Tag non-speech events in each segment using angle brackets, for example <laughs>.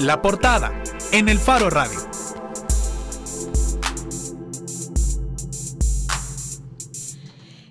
La portada en el Faro Radio.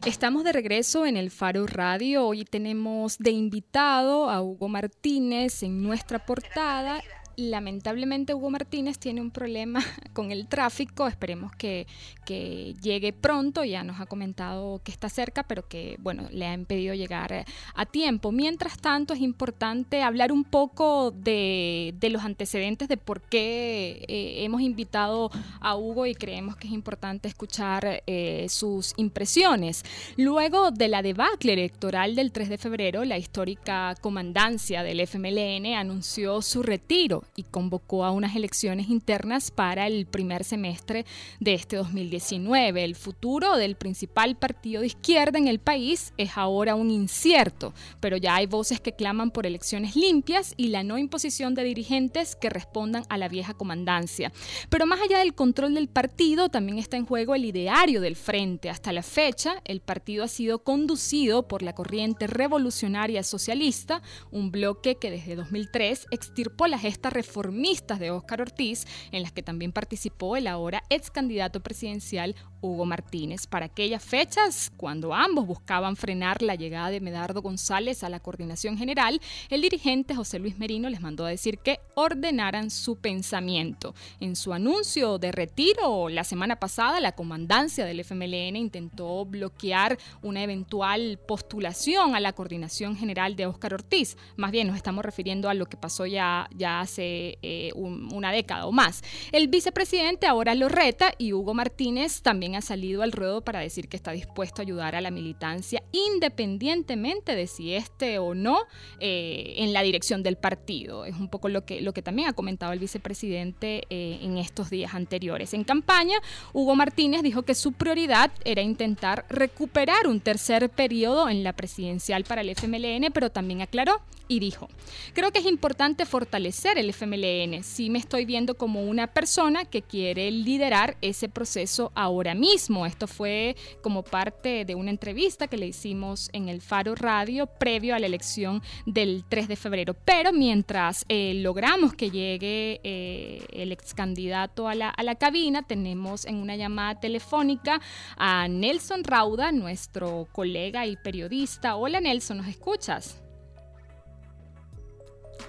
Estamos de regreso en el Faro Radio. Hoy tenemos de invitado a Hugo Martínez en nuestra portada lamentablemente Hugo Martínez tiene un problema <laughs> con el tráfico, esperemos que, llegue pronto, ya nos ha comentado que está cerca, pero que bueno, le ha impedido llegar a tiempo. Mientras tanto, es importante hablar un poco de, los antecedentes de por qué eh, hemos invitado a Hugo y creemos que es importante escuchar eh, sus impresiones. Luego de la debacle electoral del 3 de febrero, la histórica comandancia del FMLN anunció su retiro y convocó a unas elecciones internas para el primer semestre de este 2019. El futuro del principal partido de izquierda en el país es ahora un incierto, pero ya hay voces que claman por elecciones limpias y la no imposición de dirigentes que respondan a la vieja comandancia. Pero más allá del control del partido, también está en juego el ideario del frente. Hasta la fecha, el partido ha sido conducido por la corriente revolucionaria socialista, un bloque que desde 2003 extirpó la gesta reformistas de Óscar Ortiz, en las que también participó el ahora ex candidato presidencial Hugo Martínez. Para aquellas fechas, cuando ambos buscaban frenar la llegada de Medardo González a la coordinación general, el dirigente José Luis Merino les mandó a decir que ordenaran su pensamiento. En su anuncio de retiro la semana pasada, la comandancia del FMLN intentó bloquear una eventual postulación a la coordinación general de Óscar Ortiz. Más bien nos estamos refiriendo a lo que pasó ya, ya hace eh, una década o más. El vicepresidente ahora lo reta y Hugo Martínez también ha salido al ruedo para decir que está dispuesto a ayudar a la militancia independientemente de si esté o no eh, en la dirección del partido. Es un poco lo que, lo que también ha comentado el vicepresidente eh, en estos días anteriores. En campaña, Hugo Martínez dijo que su prioridad era intentar recuperar un tercer periodo en la presidencial para el FMLN, pero también aclaró y dijo, creo que es importante fortalecer el FMLN. Sí me estoy viendo como una persona que quiere liderar ese proceso ahora mismo. Esto fue como parte de una entrevista que le hicimos en el Faro Radio previo a la elección del 3 de febrero. Pero mientras eh, logramos que llegue eh, el ex candidato a la, a la cabina, tenemos en una llamada telefónica a Nelson Rauda, nuestro colega y periodista. Hola Nelson, ¿nos escuchas?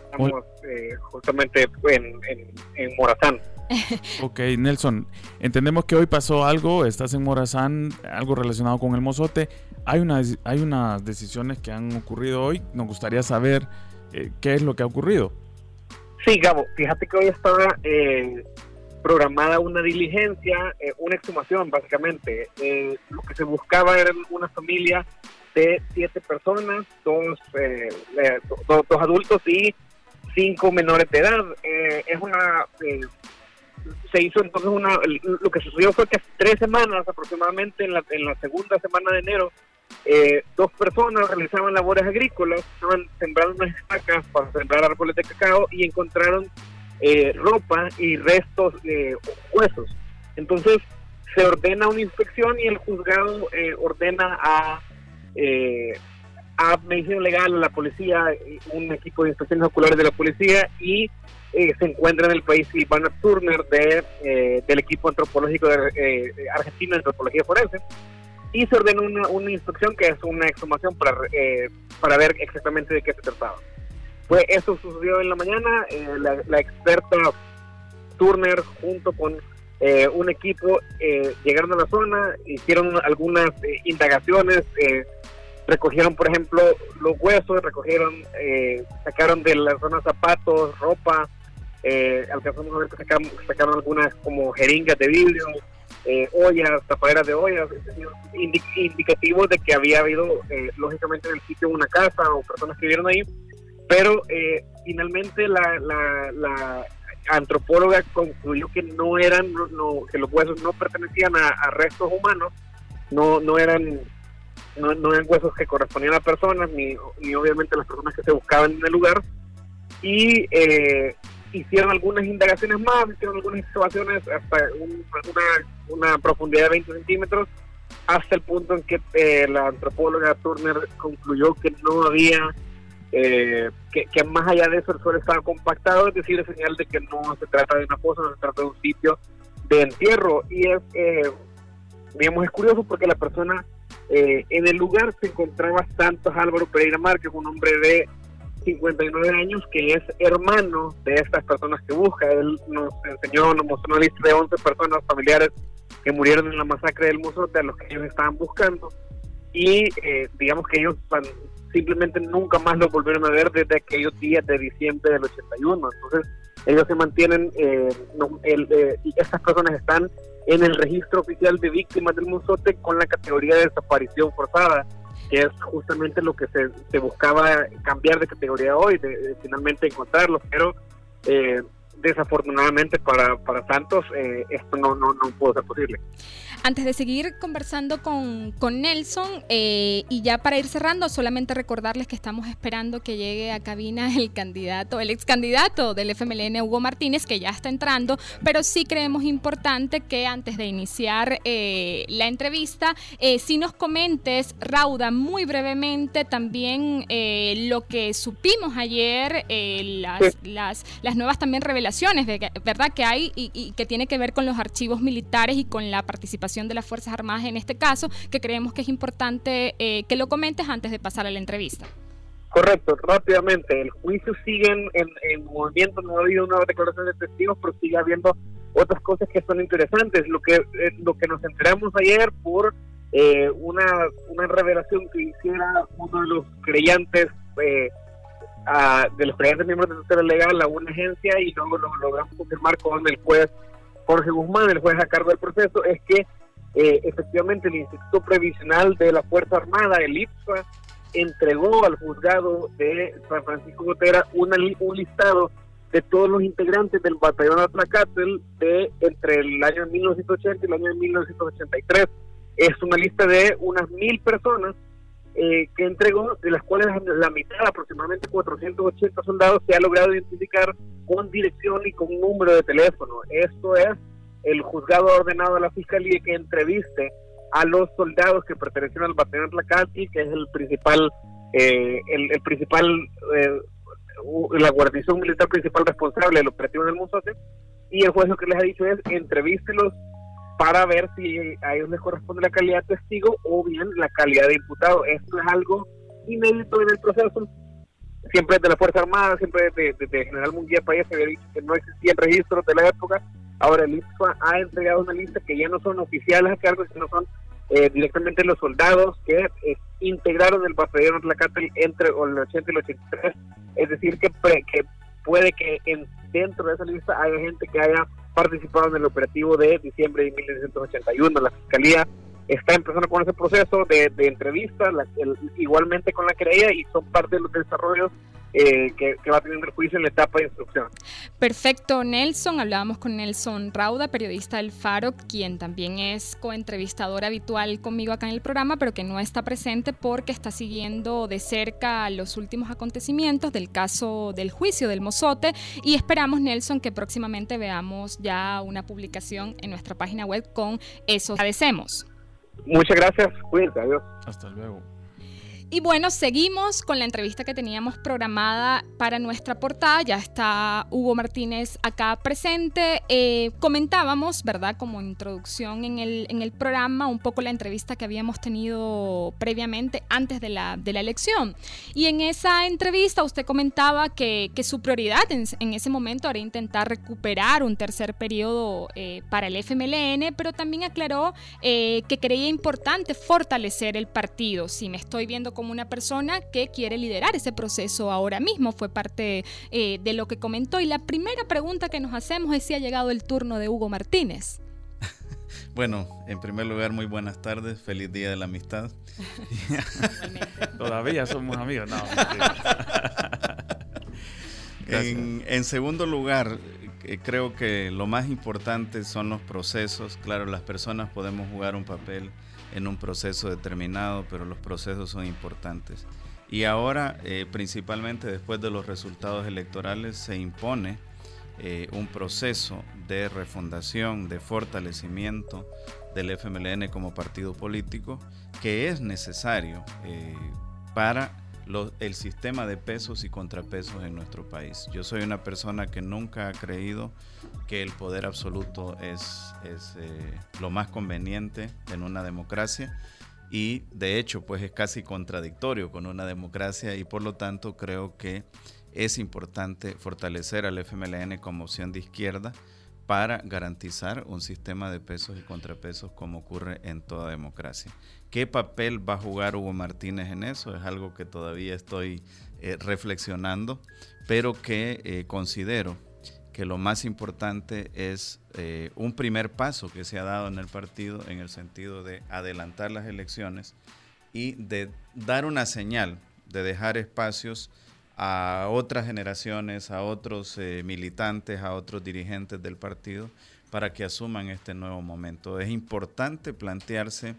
Estamos eh, justamente en, en, Morazán. <laughs> ok, Nelson, entendemos que hoy pasó algo, estás en Morazán, algo relacionado con el mozote. Hay, unas, hay unas decisiones que han ocurrido hoy, nos gustaría saber eh, qué es lo que ha ocurrido. Sí, Gabo, fíjate que hoy estaba eh, programada una diligencia, una exhumación básicamente. lo que se buscaba era una familia de siete personas, dos, dos adultos y cinco menores de edad. Eh, es una eh, se hizo entonces una lo que sucedió fue que tres semanas aproximadamente en la, en la segunda semana de enero eh, dos personas realizaban labores agrícolas estaban sembrando unas estacas para sembrar árboles de cacao y encontraron ropa y restos de huesos. Entonces se ordena una inspección y el juzgado ordena a a medicina legal, a la policía, un equipo de inspecciones oculares de la policía y eh, se encuentra en el país Silvana Turner de, eh, del equipo antropológico de eh, Argentina de Antropología Forense y se ordenó una, una inspección que es una exhumación para, para ver exactamente de qué se trataba. Pues eso sucedió en la mañana, la, la, experta Turner junto con un equipo llegaron a la zona, hicieron algunas indagaciones, recogieron, por ejemplo, los huesos, recogieron, eh, sacaron de la zona zapatos, ropa, eh, alcanzamos a ver que sacaron, algunas como jeringas de vidrio, eh, ollas, tapaderas de ollas, indicativos de que había habido, eh, lógicamente, en el sitio una casa o personas que vivieron ahí, pero finalmente la, la, antropóloga concluyó que no eran, no, que los huesos no pertenecían a, a restos humanos, no, no eran no, no eran huesos que correspondían a personas, ni, ni obviamente las personas que se buscaban en el lugar. Y eh, hicieron algunas indagaciones más, hicieron algunas excavaciones hasta una, una, profundidad de 20 centímetros, hasta el punto en que eh, la antropóloga Turner concluyó que no había eh, que, más allá de eso el suelo estaba compactado, es decir, es señal de que no se trata de una fosa, no se trata de un sitio de entierro. Y es, eh, digamos, es curioso porque la persona eh, en el lugar se encontraba Santos Álvaro Pereira Márquez, un hombre de 59 años que es hermano de estas personas que busca. Él nos enseñó, nos mostró una lista de 11 personas familiares que murieron en la masacre del Mozote a los que ellos estaban buscando. Y eh, digamos que ellos simplemente nunca más lo volvieron a ver desde aquellos días de diciembre del 81. Entonces, ellos se mantienen, eh, eh, y estas personas están en el registro oficial de víctimas del Mozote con la categoría de desaparición forzada que es justamente lo que se, buscaba cambiar de categoría hoy, de, finalmente encontrarlos, pero eh, desafortunadamente para, para Santos eh, esto no, no, no pudo ser posible. Antes de seguir conversando con, con Nelson, eh, y ya para ir cerrando, solamente recordarles que estamos esperando que llegue a cabina el candidato, el ex candidato del FMLN, Hugo Martínez, que ya está entrando, pero sí creemos importante que antes de iniciar eh, la entrevista, si nos comentes, Rauda, muy brevemente también lo que supimos ayer, las, las, las, nuevas también revelaciones, de, ¿verdad? Que hay y, y que tiene que ver con los archivos militares y con la participación de las Fuerzas Armadas en este caso, que creemos que es importante eh, que lo comentes antes de pasar a la entrevista. Correcto, rápidamente. El juicio sigue en, movimiento, no ha habido una declaración de testigos, pero sigue habiendo otras cosas que son interesantes. Lo que, eh, lo que nos enteramos ayer por eh, una, una revelación que hiciera uno de los creyentes, de los creyentes miembros del tutela legal a una agencia y luego lo logramos confirmar con el juez Jorge Guzmán, el juez a cargo del proceso, es que eh, efectivamente el Instituto Previsional de la Fuerza Armada, el IPSA, entregó al juzgado de San Francisco Gotera una, un listado de todos los integrantes del batallón Atlacatl de entre el año 1980 y el año 1983. Es una lista de unas mil personas eh, que entregó, de las cuales la mitad, aproximadamente 480 soldados, se ha logrado identificar con dirección y con número de teléfono. Esto es el juzgado ha ordenado a la fiscalía que entreviste a los soldados que pertenecen al batallón Tlacati, que es el principal, eh, el, principal, eh, la guarnición militar principal responsable del operativo del Monsote, y el juez lo que les ha dicho es entrevístelos para ver si a ellos les corresponde la calidad de testigo o bien la calidad de imputado. Esto es algo inédito en el proceso, siempre de la Fuerza Armada, siempre de, de, General Munguía País se había dicho que no existían registros de la época, Ahora el ISFA ha entregado una lista que ya no son oficiales a cargo, sino son eh, directamente los soldados que eh, integraron el batallón Tlacatl entre el 80 y el 83. Es decir, que, que puede que en, dentro de esa lista haya gente que haya participado en el operativo de diciembre de 1981. La Fiscalía está empezando con ese proceso de, de entrevista, igualmente con la querella, y son parte de los desarrollos eh, que, va a tener el juicio en la etapa de instrucción. Perfecto, Nelson. Hablábamos con Nelson Rauda, periodista del Faro, quien también es coentrevistador habitual conmigo acá en el programa, pero que no está presente porque está siguiendo de cerca los últimos acontecimientos del caso del juicio del Mozote y esperamos, Nelson, que próximamente veamos ya una publicación en nuestra página web con eso. Agradecemos. Muchas gracias, cuídense, adiós. Hasta luego. Y bueno, seguimos con la entrevista que teníamos programada para nuestra portada. Ya está Hugo Martínez acá presente. Eh, comentábamos, ¿verdad? Como introducción en el, en el programa, un poco la entrevista que habíamos tenido previamente antes de la, de la elección. Y en esa entrevista usted comentaba que, que su prioridad en, ese momento era intentar recuperar un tercer periodo eh, para el FMLN, pero también aclaró eh, que creía importante fortalecer el partido. Si me estoy viendo como una persona que quiere liderar ese proceso ahora mismo. Fue parte eh, de lo que comentó. Y la primera pregunta que nos hacemos es si ha llegado el turno de Hugo Martínez. <laughs> Bueno, en primer lugar, muy buenas tardes, feliz día de la amistad. <laughs> Todavía somos amigos, no. en, en, segundo lugar, eh, creo que lo más importante son los procesos. Claro, las personas podemos jugar un papel en un proceso determinado, pero los procesos son importantes. Y ahora, eh, principalmente después de los resultados electorales, se impone eh, un proceso de refundación, de fortalecimiento del FMLN como partido político, que es necesario eh, para el sistema de pesos y contrapesos en nuestro país. Yo soy una persona que nunca ha creído que el poder absoluto es, es eh, lo más conveniente en una democracia y de hecho pues es casi contradictorio con una democracia y por lo tanto creo que es importante fortalecer al FMLN como opción de izquierda para garantizar un sistema de pesos y contrapesos como ocurre en toda democracia. ¿Qué papel va a jugar Hugo Martínez en eso? Es algo que todavía estoy eh, reflexionando, pero que eh, considero que lo más importante es eh, un primer paso que se ha dado en el partido en el sentido de adelantar las elecciones y de dar una señal, de dejar espacios a otras generaciones, a otros militantes, a otros dirigentes del partido para que asuman este nuevo momento. Es importante plantearse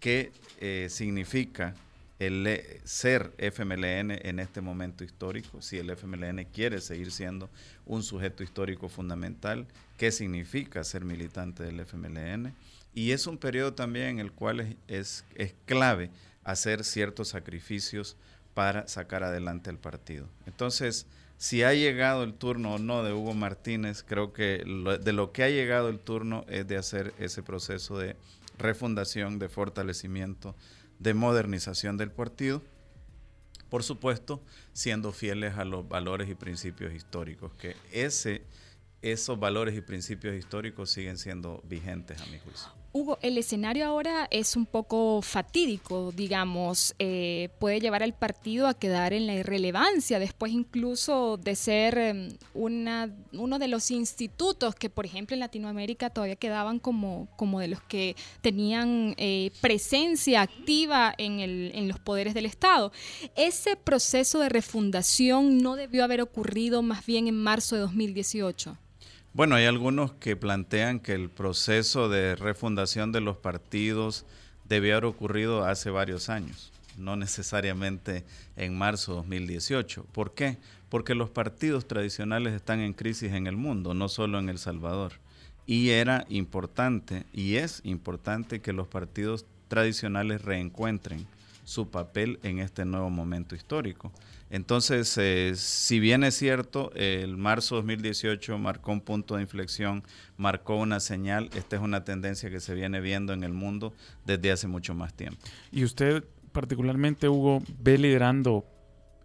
qué eh, significa el ser FMLN en este momento histórico, si el FMLN quiere seguir siendo un sujeto histórico fundamental, qué significa ser militante del FMLN. Y es un periodo también en el cual es, es, clave hacer ciertos sacrificios para sacar adelante el partido. Entonces, si ha llegado el turno o no de Hugo Martínez, creo que de lo que ha llegado el turno es de hacer ese proceso de refundación, de fortalecimiento de modernización del partido, por supuesto, siendo fieles a los valores y principios históricos, que ese, esos valores y principios históricos siguen siendo vigentes a mi juicio. Hugo, el escenario ahora es un poco fatídico, digamos, eh, puede llevar al partido a quedar en la irrelevancia, después incluso de ser em, una, uno de los institutos que, por ejemplo, en Latinoamérica todavía quedaban como, como de los que tenían eh, presencia activa en, el, en los poderes del Estado. Ese proceso de refundación no debió haber ocurrido más bien en marzo de 2018. Bueno, hay algunos que plantean que el proceso de refundación de los partidos debió haber ocurrido hace varios años, no necesariamente en marzo de 2018. ¿Por qué? Porque los partidos tradicionales están en crisis en el mundo, no solo en El Salvador. Y era importante, y es importante que los partidos tradicionales reencuentren su papel en este nuevo momento histórico. Entonces, eh, si bien es cierto, el marzo 2018 marcó un punto de inflexión, marcó una señal, esta es una tendencia que se viene viendo en el mundo desde hace mucho más tiempo. Y usted particularmente, Hugo, ve liderando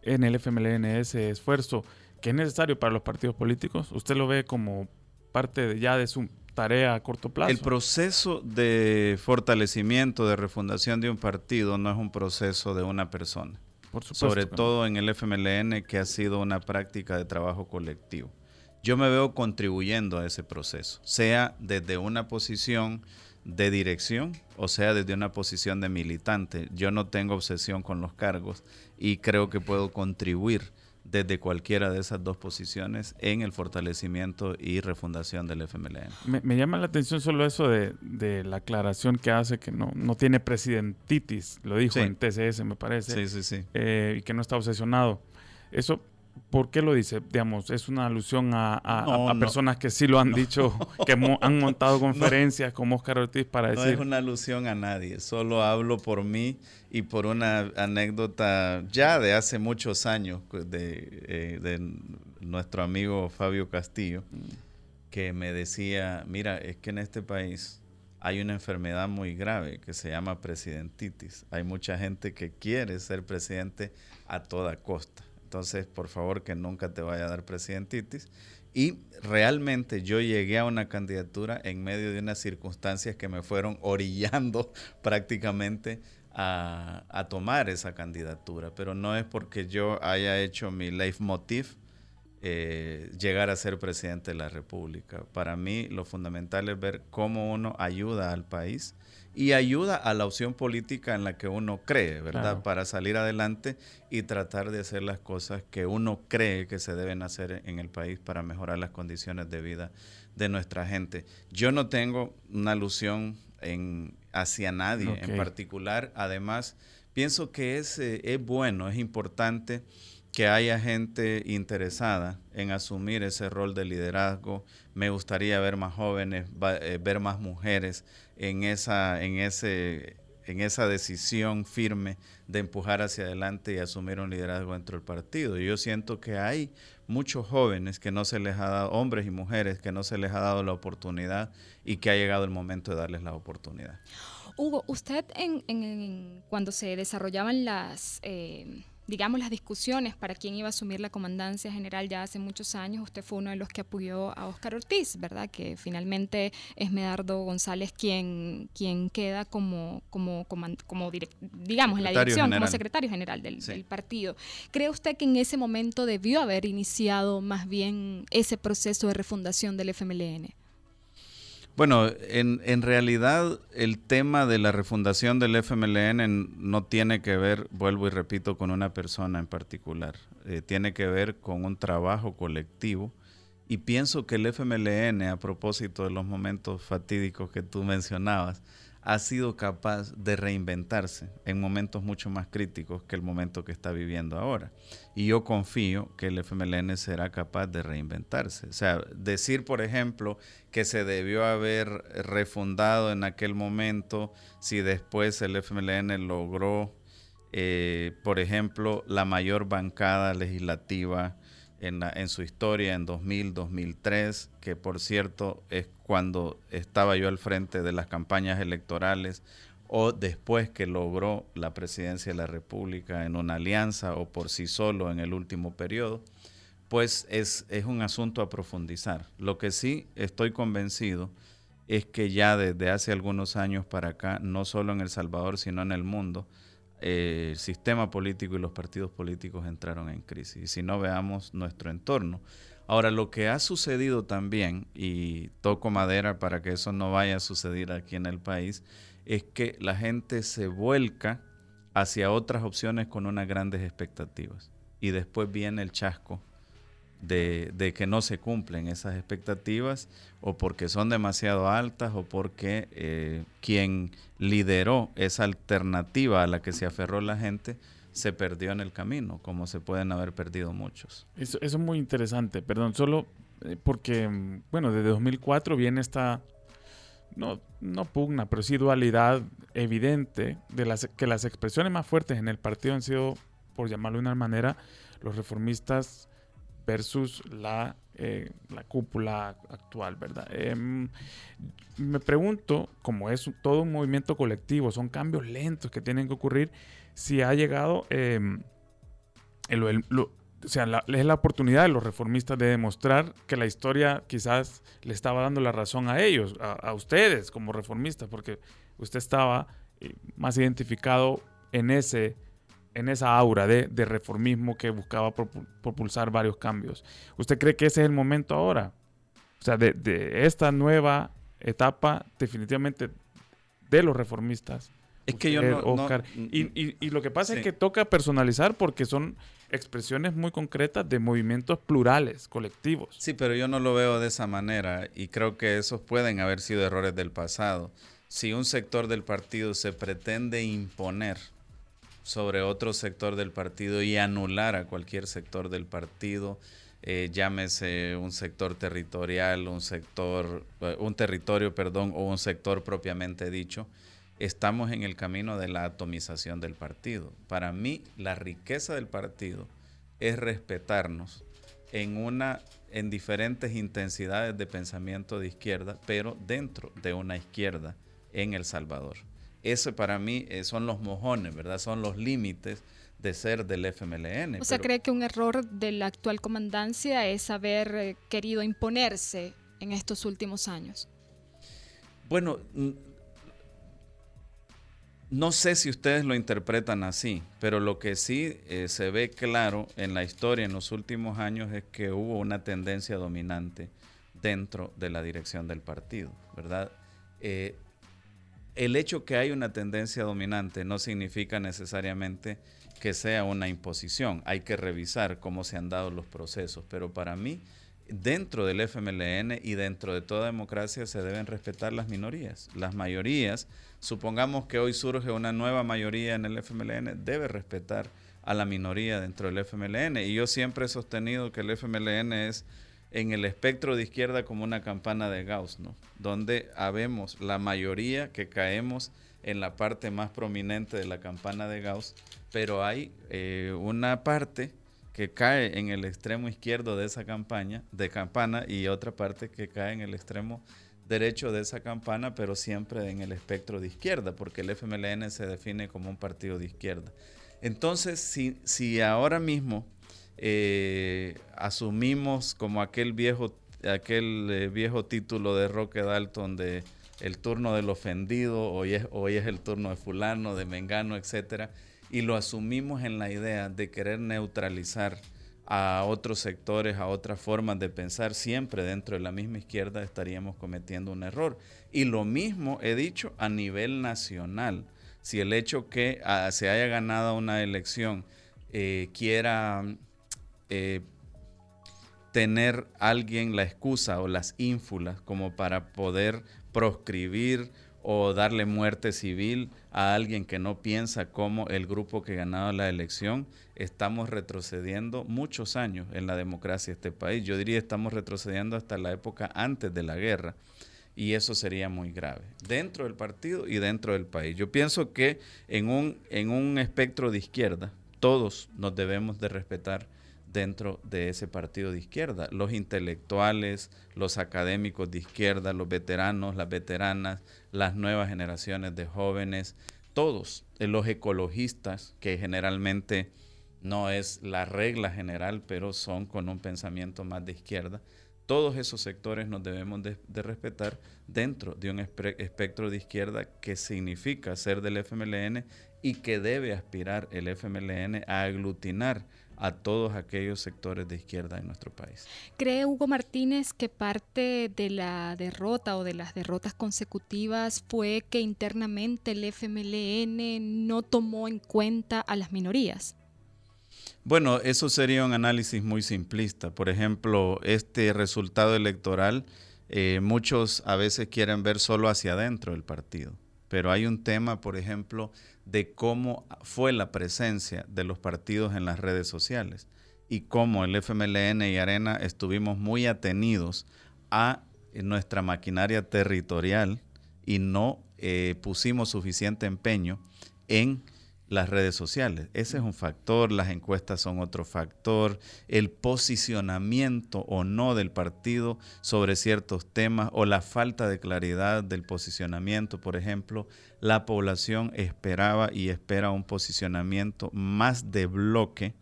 en el FMLN ese esfuerzo que es necesario para los partidos políticos. ¿Usted lo ve como parte de, ya de su tarea a corto plazo? El proceso de fortalecimiento, de refundación de un partido no es un proceso de una persona sobre todo en el FMLN, que ha sido una práctica de trabajo colectivo. Yo me veo contribuyendo a ese proceso, sea desde una posición de dirección o sea desde una posición de militante. Yo no tengo obsesión con los cargos y creo que puedo contribuir desde cualquiera de esas dos posiciones en el fortalecimiento y refundación del FMLN. Me, llama la atención solo eso de, la aclaración que hace que no, no tiene presidentitis, lo dijo en TCS me parece, sí, sí, sí. Eh, y que no está obsesionado. Eso ¿Por qué lo dice? Digamos, es una alusión a, personas que sí lo han dicho, <laughs> que han montado conferencias como Oscar Ortiz para decir... No es una alusión a nadie, solo hablo por mí y por una anécdota ya de hace muchos años de, eh, de nuestro amigo Fabio Castillo, que me decía, mira, es que en este país hay una enfermedad muy grave que se llama presidentitis. Hay mucha gente que quiere ser presidente a toda costa entonces, por favor, que nunca te vaya a dar presidentitis. Y realmente yo llegué a una candidatura en medio de unas circunstancias que me fueron orillando <laughs> prácticamente a, tomar esa candidatura. Pero no es porque yo haya hecho mi leitmotiv eh, llegar a ser presidente de la República. Para mí lo fundamental es ver cómo uno ayuda al país y ayuda a la opción política en la que uno cree, ¿verdad? Para salir adelante y tratar de hacer las cosas que uno cree que se deben hacer en el país para mejorar las condiciones de vida de nuestra gente. Yo no tengo una alusión en, hacia nadie en particular. Además, pienso que es, eh, es bueno, es importante que haya gente interesada en asumir ese rol de liderazgo. Me gustaría ver más jóvenes, eh, ver más mujeres en, esa, en ese en esa decisión firme de empujar hacia adelante y asumir un liderazgo dentro del partido. yo siento que hay muchos jóvenes que no se les ha dado, hombres y mujeres que no se les ha dado la oportunidad y que ha llegado el momento de darles la oportunidad. Hugo, usted en, cuando se desarrollaban las... Eh, digamos, las discusiones para quién iba a asumir la comandancia general ya hace muchos años, usted fue uno de los que apoyó a Óscar Ortiz, ¿verdad? Que finalmente es Medardo González quien, quien queda como, como, como, digamos, en la dirección, como secretario general del, del, partido. ¿Cree usted que en ese momento debió haber iniciado más bien ese proceso de refundación del FMLN? Bueno, en, en, realidad el tema de la refundación del FMLN no tiene que ver, vuelvo y repito, con una persona en particular. Eh, tiene que ver con un trabajo colectivo. Y pienso que el FMLN, a propósito de los momentos fatídicos que tú mencionabas, ha sido capaz de reinventarse en momentos mucho más críticos que el momento que está viviendo ahora. Y yo confío que el FMLN será capaz de reinventarse. O sea, decir, por ejemplo, que se debió haber refundado en aquel momento si después el FMLN logró, eh, por ejemplo, la mayor bancada legislativa en, su historia en 2000, 2003, que por cierto es cuando estaba yo al frente de las campañas electorales o después que logró la presidencia de la República en una alianza o por sí solo en el último periodo, pues es, es un asunto a profundizar. Lo que sí estoy convencido es que ya desde hace algunos años para acá, no solo en El Salvador, sino en el mundo, eh, el sistema político y los partidos políticos entraron en crisis. Y si no veamos nuestro entorno. Ahora, lo que ha sucedido también, y toco madera para que eso no vaya a suceder aquí en el país, es que la gente se vuelca hacia otras opciones con unas grandes expectativas. Y después viene el chasco de, que no se cumplen esas expectativas o porque son demasiado altas o porque eh, quien lideró esa alternativa a la que se aferró la gente se perdió en el camino, como se pueden haber perdido muchos. Eso, es muy interesante, perdón, solo eh, porque, bueno, desde 2004 viene esta, no, no pugna, pero sí dualidad evidente de las que las expresiones más fuertes en el partido han sido, por llamarlo de una manera, los reformistas versus la, eh, la cúpula actual, ¿verdad? Em, me pregunto, como es todo un movimiento colectivo, son cambios lentos que tienen que ocurrir, si ha llegado, em, o sea, es la oportunidad de los reformistas de demostrar que la historia quizás le estaba dando la razón a ellos, a, ustedes como reformistas, porque usted estaba eh, más identificado en ese en esa aura de, reformismo que buscaba propulsar varios cambios. ¿Usted cree que ese es el momento ahora? O sea, de, esta nueva etapa definitivamente de los reformistas. Es que yo no, Oscar. y, lo que pasa es que toca personalizar porque son expresiones muy concretas de movimientos plurales, colectivos. Sí, pero yo no lo veo de esa manera y creo que esos pueden haber sido errores del pasado. Si un sector del partido se pretende imponer sobre otro sector del partido y anular a cualquier sector del partido, eh, llámese un sector territorial, un sector, eh, un territorio, perdón, o un sector propiamente dicho, estamos en el camino de la atomización del partido. Para mí, la riqueza del partido es respetarnos en una en diferentes intensidades de pensamiento de izquierda, pero dentro de una izquierda en El Salvador. Eso para mí eh, son los mojones, ¿verdad? Son los límites de ser del FMLN. O sea, ¿cree que un error de la actual comandancia es haber eh, querido imponerse en estos últimos años? Bueno, no sé si ustedes lo interpretan así, pero lo que sí eh, se ve claro en la historia en los últimos años es que hubo una tendencia dominante dentro de la dirección del partido, ¿verdad? El hecho que hay una tendencia dominante no significa necesariamente que sea una imposición. Hay que revisar cómo se han dado los procesos, pero para mí, dentro del FMLN y dentro de toda democracia se deben respetar las minorías. Las mayorías, supongamos que hoy surge una nueva mayoría en el FMLN, debe respetar a la minoría dentro del FMLN. Y yo siempre he sostenido que el FMLN es en el espectro de izquierda como una campana de Gauss, ¿no? Donde habemos la mayoría que caemos en la parte más prominente de la campana de Gauss, pero hay eh, una parte que cae en el extremo izquierdo de esa campaña, de campana y otra parte que cae en el extremo derecho de esa campana, pero siempre en el espectro de izquierda, porque el FMLN se define como un partido de izquierda. Entonces, si, si ahora mismo eh, asumimos como aquel viejo, aquel eh, viejo título de Roque Dalton de el turno del ofendido, hoy es, hoy es el turno de fulano, de mengano, etcétera, y lo asumimos en la idea de querer neutralizar a otros sectores, a otras formas de pensar, siempre dentro de la misma izquierda estaríamos cometiendo un error. Y lo mismo he dicho a nivel nacional. Si el hecho que ah, se haya ganado una elección eh, quiera eh, tener alguien la excusa o las ínfulas como para poder proscribir o darle muerte civil a alguien que no piensa como el grupo que ganado la elección, estamos retrocediendo muchos años en la democracia de este país. Yo diría estamos retrocediendo hasta la época antes de la guerra y eso sería muy grave dentro del partido y dentro del país. Yo pienso que en un, en un espectro de izquierda todos nos debemos de respetar dentro de ese partido de izquierda. Los intelectuales, los académicos de izquierda, los veteranos, las veteranas, las nuevas generaciones de jóvenes, todos, eh, los ecologistas, que generalmente no es la regla general, pero son con un pensamiento más de izquierda. Todos esos sectores nos debemos de, respetar dentro de un espectro de izquierda que significa ser del FMLN y que debe aspirar el FMLN a aglutinar a todos aquellos sectores de izquierda en nuestro país. ¿Cree Hugo Martínez que parte de la derrota o de las derrotas consecutivas fue que internamente el FMLN no tomó en cuenta a las minorías? Bueno, eso sería un análisis muy simplista. Por ejemplo, este resultado electoral, eh, muchos a veces quieren ver solo hacia adentro del partido, pero hay un tema, por ejemplo, de cómo fue la presencia de los partidos en las redes sociales y cómo el FMLN y Arena estuvimos muy atenidos a nuestra maquinaria territorial y no eh, pusimos suficiente empeño en las redes sociales. Ese es un factor, las encuestas son otro factor, el posicionamiento o no del partido sobre ciertos temas o la falta de claridad del posicionamiento, por ejemplo, la población esperaba y espera un posicionamiento más de bloque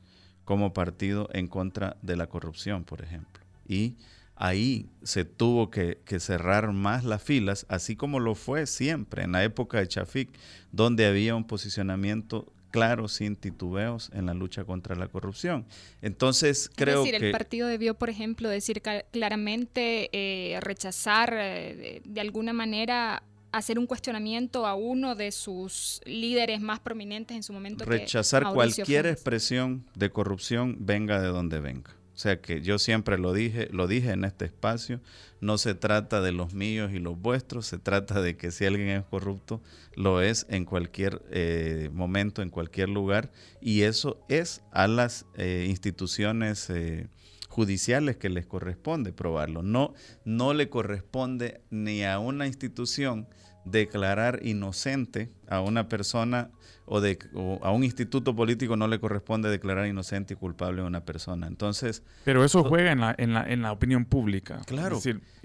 como partido en contra de la corrupción, por ejemplo. Y ahí se tuvo que, cerrar más las filas, así como lo fue siempre en la época de Chafik, donde había un posicionamiento claro, sin titubeos, en la lucha contra la corrupción. Entonces, creo es decir, el partido debió, por ejemplo, decir claramente, eh, rechazar eh, de alguna manera hacer un cuestionamiento a uno de sus líderes más prominentes en su momento. Rechazar cualquier expresión de corrupción, venga de donde venga. O sea que yo siempre lo dije, lo dije en este espacio, no se trata de los míos y los vuestros, se trata de que si alguien es corrupto, lo es en cualquier eh, momento, en cualquier lugar, y eso es a las eh, instituciones eh, judiciales que les corresponde probarlo. No, no le corresponde ni a una institución declarar inocente a una persona o, de, a un instituto político no le corresponde declarar inocente y culpable a una persona. Entonces... Pero eso juega en la, en la, en la opinión pública. Claro,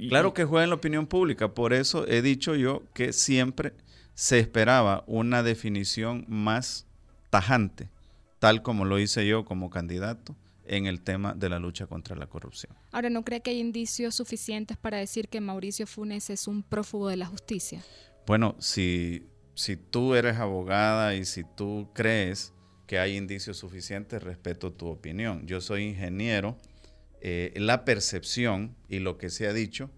claro que juega en la opinión pública. Por eso he dicho yo que siempre se esperaba una definición más tajante, tal como lo hice yo como candidato en el tema de la lucha contra la corrupción. Ahora, ¿no cree que hay indicios suficientes para decir que Mauricio Funes es un prófugo de la justicia? Bueno, si si tú eres abogada y si tú crees que hay indicios suficientes, respeto tu opinión. Yo soy ingeniero, eh, la percepción y lo que se ha dicho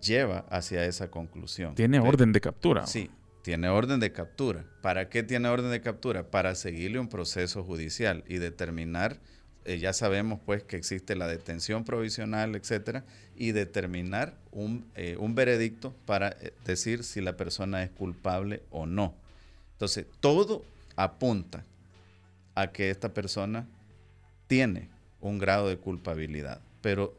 lleva hacia esa conclusión. Tiene orden de captura. Sí, tiene orden de captura. ¿Para qué tiene orden de captura? Para seguirle un proceso judicial y determinar eh, ya sabemos pues que existe la detención provisional, etcétera, y determinar un, eh, un veredicto para eh, decir si la persona es culpable o no. Entonces, todo apunta a que esta persona tiene un grado de culpabilidad, pero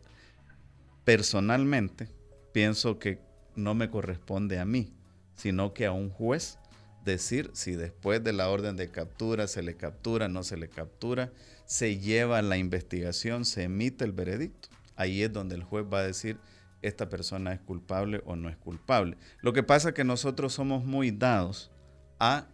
personalmente pienso que no me corresponde a mí, sino que a un juez decir si después de la orden de captura se le captura, no se le captura, se lleva la investigación, se emite el veredicto. Ahí es donde el juez va a decir esta persona es culpable o no es culpable. Lo que pasa es que nosotros somos muy dados a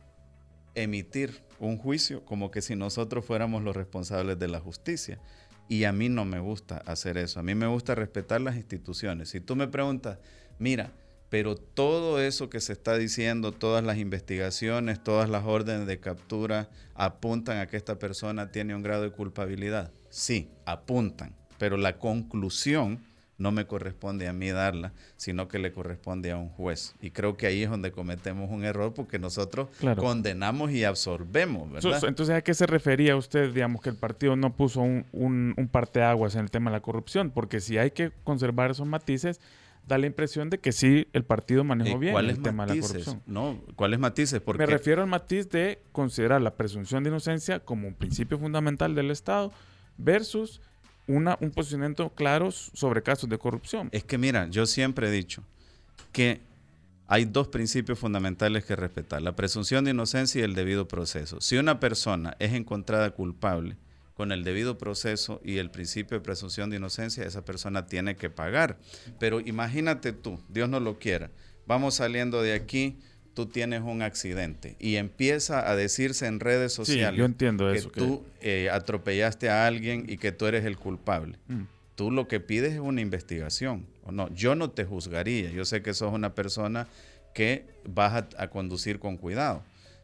emitir un juicio como que si nosotros fuéramos los responsables de la justicia. Y a mí no me gusta hacer eso. A mí me gusta respetar las instituciones. Si tú me preguntas, mira, pero todo eso que se está diciendo, todas las investigaciones, todas las órdenes de captura apuntan a que esta persona tiene un grado de culpabilidad. Sí, apuntan, pero la conclusión no me corresponde a mí darla, sino que le corresponde a un juez. Y creo que ahí es donde cometemos un error porque nosotros condenamos y absorbemos, ¿verdad? Entonces, ¿a qué se refería usted, digamos, que el partido no puso un, un, un parteaguas en el tema de la corrupción? Porque si hay que conservar esos matices, da la impresión de que sí el partido manejó bien el tema de la corrupción. No, ¿cuáles matices? Me refiero al matiz de considerar la presunción de inocencia como un principio fundamental del Estado versus una, un posicionamiento claro sobre casos de corrupción. Es que mira, yo siempre he dicho que hay dos principios fundamentales que respetar, la presunción de inocencia y el debido proceso. Si una persona es encontrada culpable, con el debido proceso y el principio de presunción de inocencia, esa persona tiene que pagar. Pero imagínate tú, Dios no lo quiera, vamos saliendo de aquí, tú tienes un accidente y empieza a decirse en redes sociales yo entiendo que eso, tú eh, atropellaste a alguien y que tú eres el culpable. Mm. Tú lo que pides es una investigación. ¿o no? Yo no te juzgaría. Yo sé que sos una persona que vas a conducir con cuidado.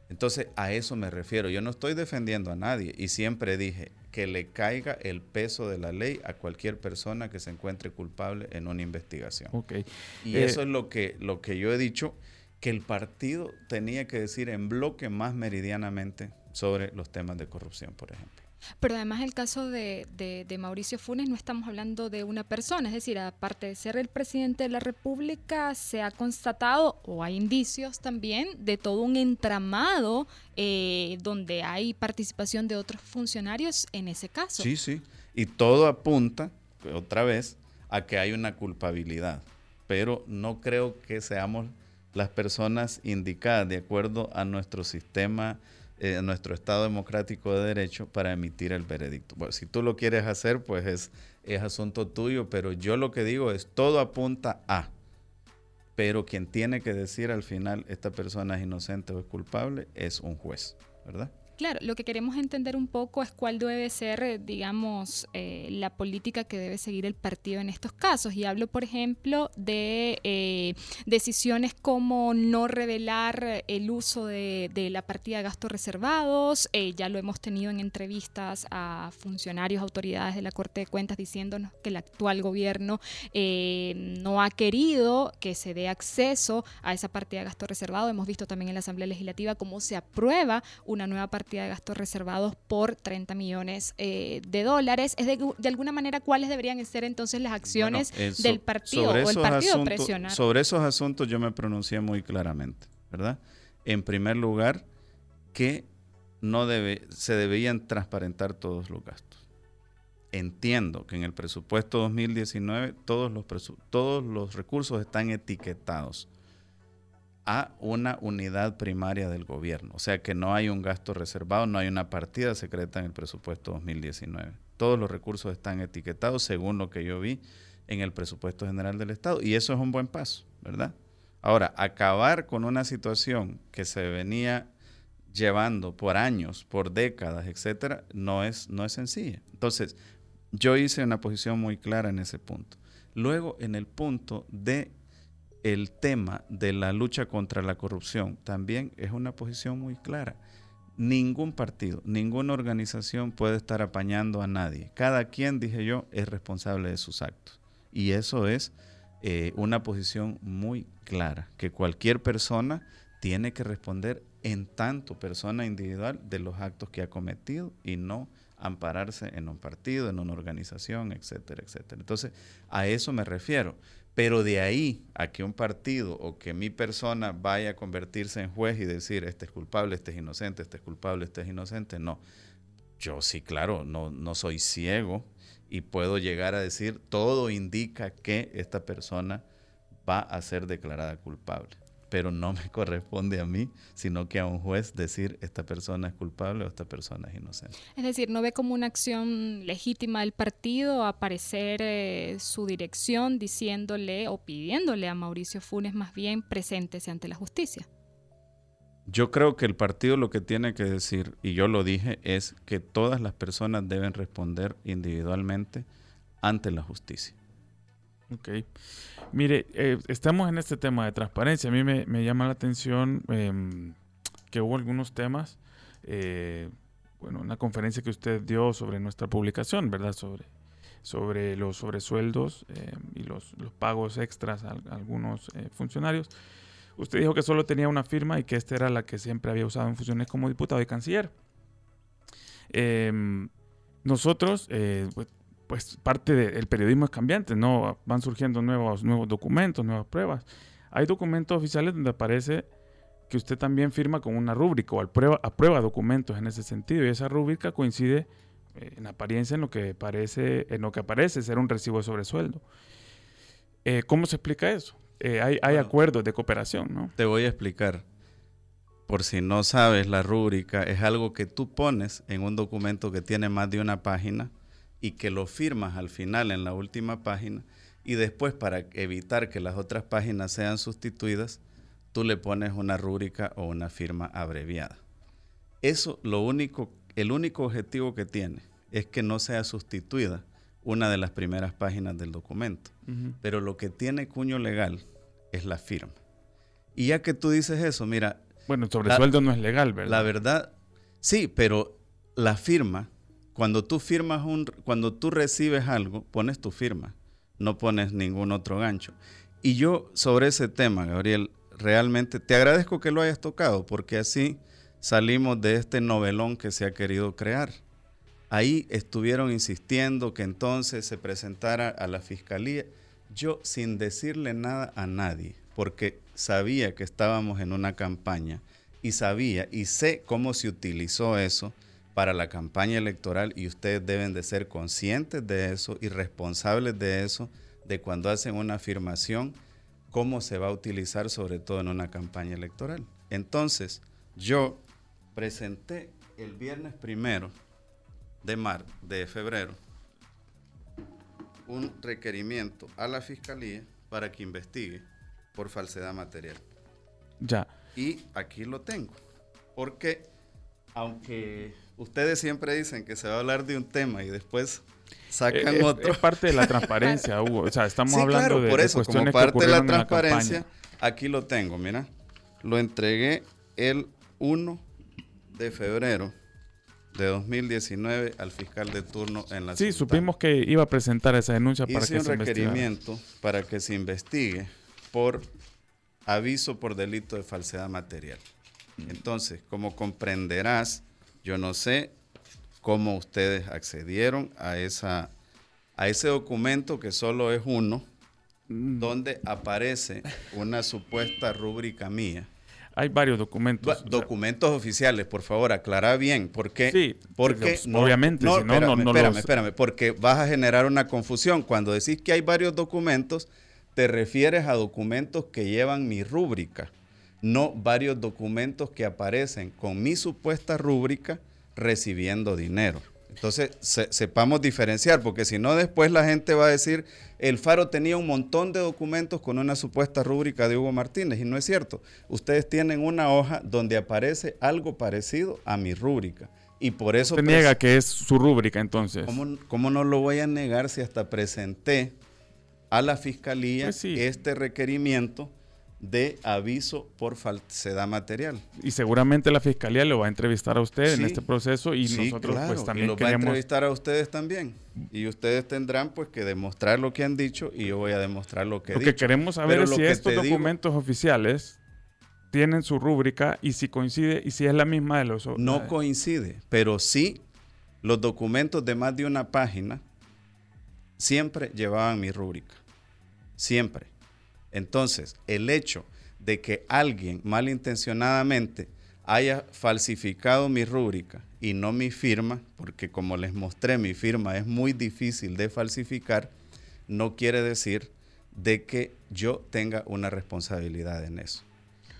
Entonces, a eso me refiero. Yo no estoy defendiendo a nadie y siempre dije que le caiga el peso de la ley a cualquier persona que se encuentre culpable en una investigación. Okay. Y eso eh, es lo que, lo que yo he dicho, que el partido tenía que decir en bloque más meridianamente sobre los temas de corrupción, por ejemplo. Pero además el caso de, de, Mauricio Funes no estamos hablando de una persona, es decir, aparte de ser el presidente de la República, se ha constatado o hay indicios también de todo un entramado eh, donde hay participación de otros funcionarios en ese caso. Sí, sí, y todo apunta, otra vez, a que hay una culpabilidad, pero no creo que seamos las personas indicadas de acuerdo a nuestro sistema en nuestro Estado democrático de derecho para emitir el veredicto. Bueno, si tú lo quieres hacer, pues es, es asunto tuyo, pero yo lo que digo es, todo apunta a, pero quien tiene que decir al final esta persona es inocente o es culpable es un juez, ¿verdad? Claro, lo que queremos entender un poco es cuál debe ser, digamos, eh, la política que debe seguir el partido en estos casos. Y hablo, por ejemplo, de eh, decisiones como no revelar el uso de, la partida de gastos reservados. Eh, ya lo hemos tenido en entrevistas a funcionarios, autoridades de la Corte de Cuentas diciéndonos que el actual gobierno no ha querido que se dé acceso a esa partida de gastos reservados. Hemos visto también en la Asamblea Legislativa cómo se aprueba una nueva partida de gastos reservados por 30 millones eh, de dólares. Es de, alguna manera, ¿cuáles deberían ser entonces las acciones del partido o el partido presionar? Sobre esos asuntos yo me pronuncié muy claramente, ¿verdad? En primer lugar, que no debe, se debían transparentar todos los gastos. Entiendo que en el presupuesto 2019 todos los, todos los recursos están etiquetados a una unidad primaria del gobierno. O sea que no hay un gasto reservado, no hay una partida secreta en el presupuesto 2019. Todos los recursos están etiquetados según lo que yo vi en el presupuesto general del Estado y eso es un buen paso, ¿verdad? Ahora, acabar con una situación que se venía llevando por años, por décadas, etcétera, no es, no es sencilla. Entonces, yo hice una posición muy clara en ese punto. Luego, en el punto de el tema de la lucha contra la corrupción también es una posición muy clara. Ningún partido, ninguna organización puede estar apañando a nadie. Cada quien, dije yo, es responsable de sus actos. Y eso es eh, una posición muy clara, que cualquier persona tiene que responder en tanto persona individual de los actos que ha cometido y no ampararse en un partido, en una organización, etcétera, etcétera. Entonces, a eso me refiero. Pero de ahí a que un partido o que mi persona vaya a convertirse en juez y decir, este es culpable, este es inocente, este es culpable, este es inocente, no. Yo sí, claro, no, no soy ciego y puedo llegar a decir, todo indica que esta persona va a ser declarada culpable. Pero no me corresponde a mí, sino que a un juez decir esta persona es culpable o esta persona es inocente. Es decir, ¿no ve como una acción legítima del partido aparecer eh, su dirección diciéndole o pidiéndole a Mauricio Funes más bien preséntese ante la justicia? Yo creo que el partido lo que tiene que decir, y yo lo dije, es que todas las personas deben responder individualmente ante la justicia. Ok. Mire, eh, estamos en este tema de transparencia. A mí me, llama la atención em, que hubo algunos temas, eh, bueno, una conferencia que usted dio sobre nuestra publicación, ¿verdad? Sobre, sobre los sobresueldos em, y los, pagos extras a, algunos eh, funcionarios. Usted dijo que solo tenía una firma y que esta era la que siempre había usado en funciones como diputado y canciller. Em, nosotros, pues, pues parte del periodismo es cambiante, ¿no? Van surgiendo nuevos, nuevos documentos, nuevas pruebas. Hay documentos oficiales donde aparece que usted también firma con una rúbrica o aprueba, aprueba documentos en ese sentido y esa rúbrica coincide eh, en apariencia en lo que parece, en lo que aparece ser un recibo de sobresueldo. Eh, ¿Cómo se explica eso? Eh, hay, hay acuerdos de cooperación, ¿no? Te voy a explicar. Por si no sabes, la rúbrica es algo que tú pones en un documento que tiene más de una página y que lo firmas al final en la última página y después para evitar que las otras páginas sean sustituidas, tú le pones una rúbrica o una firma abreviada. Eso lo único, el único objetivo que tiene es que no sea sustituida una de las primeras páginas del documento. Pero lo que tiene cuño legal es la firma. Y ya que tú dices eso, mira... Bueno, el sobresueldo no es legal, ¿verdad? La verdad, sí, pero la firma cuando tú firmas un, cuando tú recibes algo, pones tu firma, no pones ningún otro gancho. Y yo sobre ese tema, Gabriel, realmente te agradezco que lo hayas tocado, porque así salimos de este novelón que se ha querido crear. Ahí estuvieron insistiendo que entonces se presentara a la fiscalía, yo sin decirle nada a nadie, porque sabía que estábamos en una campaña y sabía y sé cómo se utilizó eso para la campaña electoral y ustedes deben de ser conscientes de eso y responsables de eso, de cuando hacen una afirmación, cómo se va a utilizar sobre todo en una campaña electoral. Entonces, yo presenté el viernes primero de, mar, de febrero un requerimiento a la fiscalía para que investigue por falsedad material. Ya. Y aquí lo tengo. Porque, aunque ustedes siempre dicen que se va a hablar de un tema y después sacan eh, otro. Es parte de la <laughs> transparencia, Hugo. O sea, estamos hablando claro, de, por eso, como parte de la transparencia, aquí lo tengo, mira. Lo entregué el 1 de febrero de 2019 al fiscal de turno en la Sí, supimos que iba a presentar esa denuncia para que se un requerimiento para que se investigue por aviso por delito de falsedad material. Entonces, como comprenderás, yo no sé cómo ustedes accedieron a, esa, a ese documento que solo es uno, mm. donde aparece una supuesta rúbrica mía. Hay varios documentos. documentos oficiales, por favor, aclara bien. ¿Por qué? Sí, porque obviamente, no, si no, espérame, no, espérame, espérame, porque vas a generar una confusión. Cuando decís que hay varios documentos, te refieres a documentos que llevan mi rúbrica no varios documentos que aparecen con mi supuesta rúbrica recibiendo dinero. Entonces, sepamos diferenciar, porque si no, después la gente va a decir, el Faro tenía un montón de documentos con una supuesta rúbrica de Hugo Martínez, y no es cierto. Ustedes tienen una hoja donde aparece algo parecido a mi rúbrica. Y por eso... Se niega que es su rúbrica entonces. ¿cómo, ¿Cómo, no lo voy a negar si hasta presenté a la fiscalía pues este requerimiento de aviso por falsedad material. Y seguramente la fiscalía lo va a entrevistar a usted en este proceso y nosotros pues también y lo va a entrevistar a ustedes también. Y ustedes tendrán pues que demostrar lo que han dicho y yo voy a demostrar lo que Lo que queremos saber es si estos documentos oficiales tienen su rúbrica y si coincide y si es la misma de los otros. No coincide, pero sí los documentos de más de una página siempre llevaban mi rúbrica. Siempre. Entonces, el hecho de que alguien malintencionadamente haya falsificado mi rúbrica y no mi firma, porque como les mostré, mi firma es muy difícil de falsificar, no quiere decir de que yo tenga una responsabilidad en eso.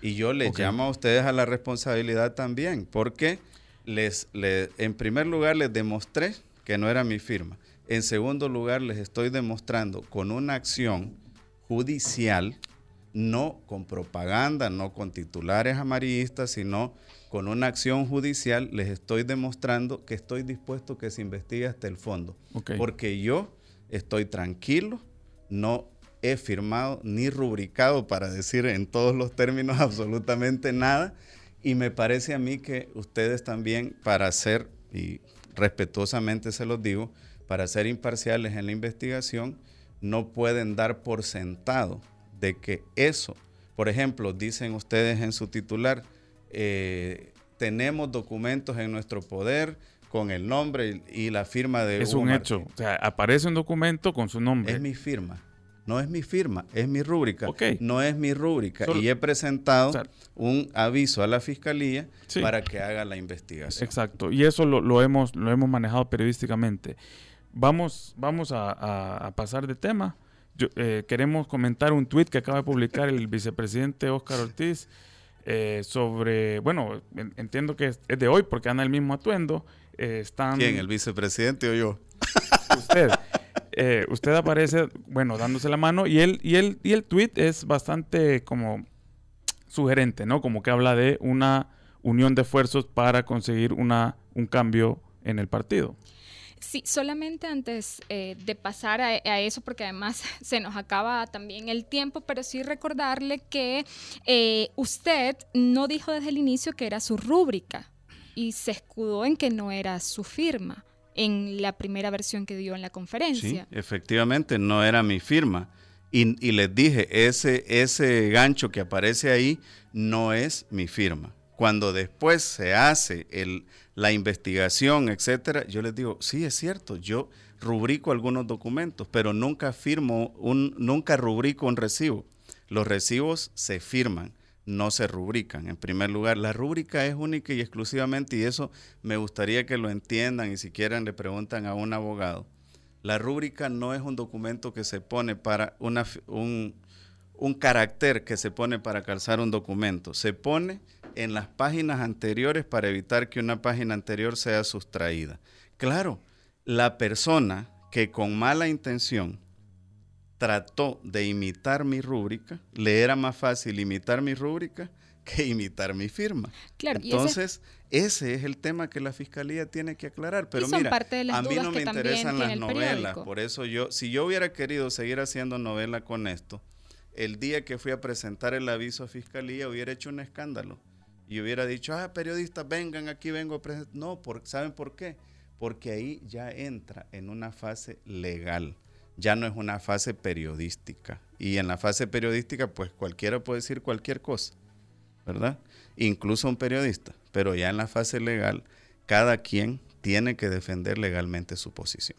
Y yo les llamo a ustedes a la responsabilidad también, porque les, en primer lugar les demostré que no era mi firma. En segundo lugar, les estoy demostrando con una acción judicial, no con propaganda, no con titulares amarillistas, sino con una acción judicial, les estoy demostrando que estoy dispuesto a que se investigue hasta el fondo. Porque yo estoy tranquilo, no he firmado ni rubricado para decir en todos los términos <laughs> absolutamente nada. Y me parece a mí que ustedes también, para ser, y respetuosamente se los digo, para ser imparciales en la investigación, no pueden dar por sentado de que eso, por ejemplo, dicen ustedes en su titular, eh, tenemos documentos en nuestro poder con el nombre y, la firma de... Es un hecho, o sea, aparece un documento con su nombre. Es mi firma. No es mi firma, es mi rúbrica. No es mi rúbrica. y he presentado un aviso a la fiscalía para que haga la investigación. Exacto. Y eso lo, hemos, lo hemos manejado periodísticamente. Vamos, vamos a, pasar de tema. Eh, queremos comentar un tuit que acaba de publicar el vicepresidente Óscar Ortiz eh, sobre, bueno, entiendo que es, de hoy porque anda el mismo atuendo. Eh, están, ¿Quién? ¿El vicepresidente o yo? Usted. Eh, usted aparece, bueno, dándose la mano y el, y el, y el tweet es bastante como sugerente, ¿no? Como que habla de una unión de esfuerzos para conseguir una, un cambio en el partido. Sí, solamente antes eh, de pasar a, eso, porque además <laughs> se nos acaba también el tiempo, pero sí recordarle que eh, usted no dijo desde el inicio que era su rúbrica y se escudó en que no era su firma en la primera versión que dio en la conferencia. Sí, efectivamente, no era mi firma. Y, y les dije, ese, ese gancho que aparece ahí no es mi firma. Cuando después se hace la investigación, etcétera, yo les digo, sí, es cierto, yo rubrico algunos documentos, pero nunca firmo un, nunca rubrico un recibo. Los recibos se firman no se rubrican. En primer lugar, la rúbrica es única y exclusivamente, y eso me gustaría que lo entiendan y si quieren le preguntan a un abogado. La rúbrica no es un documento que se pone para una, un, un carácter que se pone para calzar un documento. Se pone en las páginas anteriores para evitar que una página anterior sea sustraída. Claro, la persona que con mala intención trató de imitar mi rúbrica, le era más fácil imitar mi rúbrica que imitar mi firma. Claro, Entonces, ese... es el tema que la fiscalía tiene que aclarar. Pero mira, a mí no me interesan las novelas, por eso yo, si yo hubiera querido seguir haciendo novela con esto, el día que fui a presentar el aviso a fiscalía hubiera hecho un escándalo y hubiera dicho, ah, periodistas, vengan, aquí vengo a presentar. No, ¿saben por qué? Porque ahí ya entra en una fase legal ya no es una fase periodística. Y en la fase periodística, pues cualquiera puede decir cualquier cosa, ¿verdad? Incluso un periodista. Pero ya en la fase legal, cada quien tiene que defender legalmente su posición.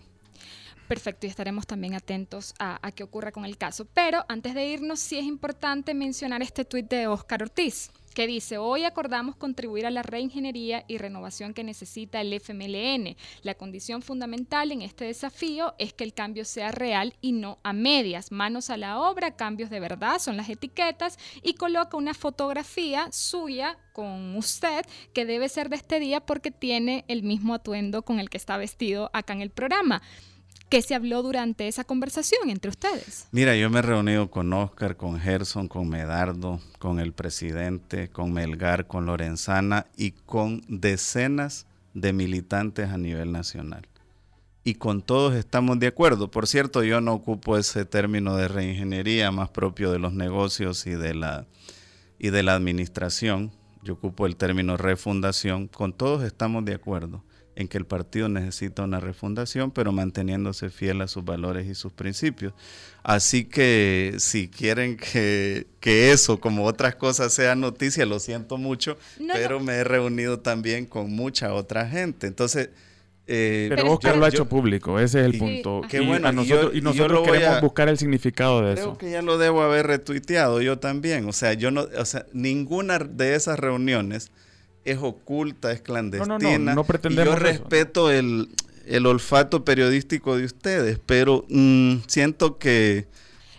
Perfecto, y estaremos también atentos a, qué ocurra con el caso. Pero antes de irnos, sí es importante mencionar este tuit de Oscar Ortiz que dice, hoy acordamos contribuir a la reingeniería y renovación que necesita el FMLN. La condición fundamental en este desafío es que el cambio sea real y no a medias. Manos a la obra, cambios de verdad son las etiquetas y coloca una fotografía suya con usted que debe ser de este día porque tiene el mismo atuendo con el que está vestido acá en el programa. ¿Qué se habló durante esa conversación entre ustedes? Mira, yo me he reunido con Oscar, con Gerson, con Medardo, con el presidente, con Melgar, con Lorenzana y con decenas de militantes a nivel nacional. Y con todos estamos de acuerdo. Por cierto, yo no ocupo ese término de reingeniería más propio de los negocios y de la, y de la administración. Yo ocupo el término refundación. Con todos estamos de acuerdo en que el partido necesita una refundación, pero manteniéndose fiel a sus valores y sus principios. Así que si quieren que, eso, como otras cosas, sea noticia, lo siento mucho, pero me he reunido también con mucha otra gente. Entonces... Eh, pero Oscar lo ha hecho público, ese es el punto. Qué bueno, y nosotros, queremos buscar el significado de eso. Creo que ya lo debo haber retuiteado yo también. O sea, yo no, o sea, ninguna de esas reuniones es oculta, es clandestina. No, yo respeto el, olfato periodístico de ustedes, pero mm, siento que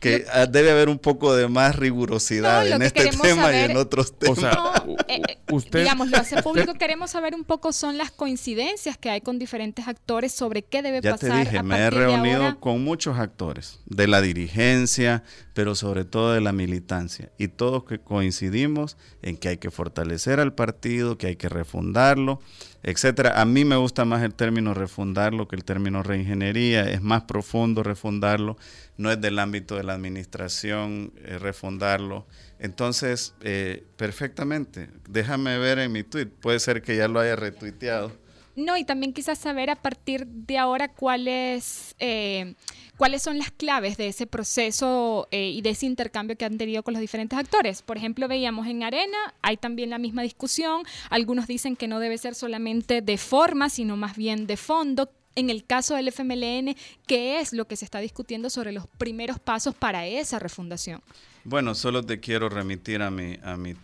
que ah, debe haber un poco de más rigurosidad en este tema y en otros temas. O sea, eh, eh, usted, digamos, lo hace público, queremos saber un poco son las coincidencias que hay con diferentes actores sobre qué debe ya pasar. Te dije, me he reunido con muchos actores, de la dirigencia, pero sobre todo de la militancia, y todos que coincidimos en que hay que fortalecer al partido, que hay que refundarlo, etcétera. A mí me gusta más el término refundarlo que el término reingeniería, es más profundo refundarlo, no es del ámbito de la administración eh, refundarlo. Entonces, eh, perfectamente, déjame ver en mi tweet, puede ser que ya lo haya retuiteado. No, y también quizás saber a partir de ahora cuáles, eh, cuáles son las claves de ese proceso eh, y de ese intercambio que han tenido con los diferentes actores. Por ejemplo, veíamos en Arena, hay también la misma discusión. Algunos dicen que no debe ser solamente de forma, sino más bien de fondo. En el caso del FMLN, ¿qué es lo que se está discutiendo sobre los primeros pasos para esa refundación? Bueno, solo te quiero remitir a mi, a mi,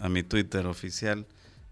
a mi Twitter oficial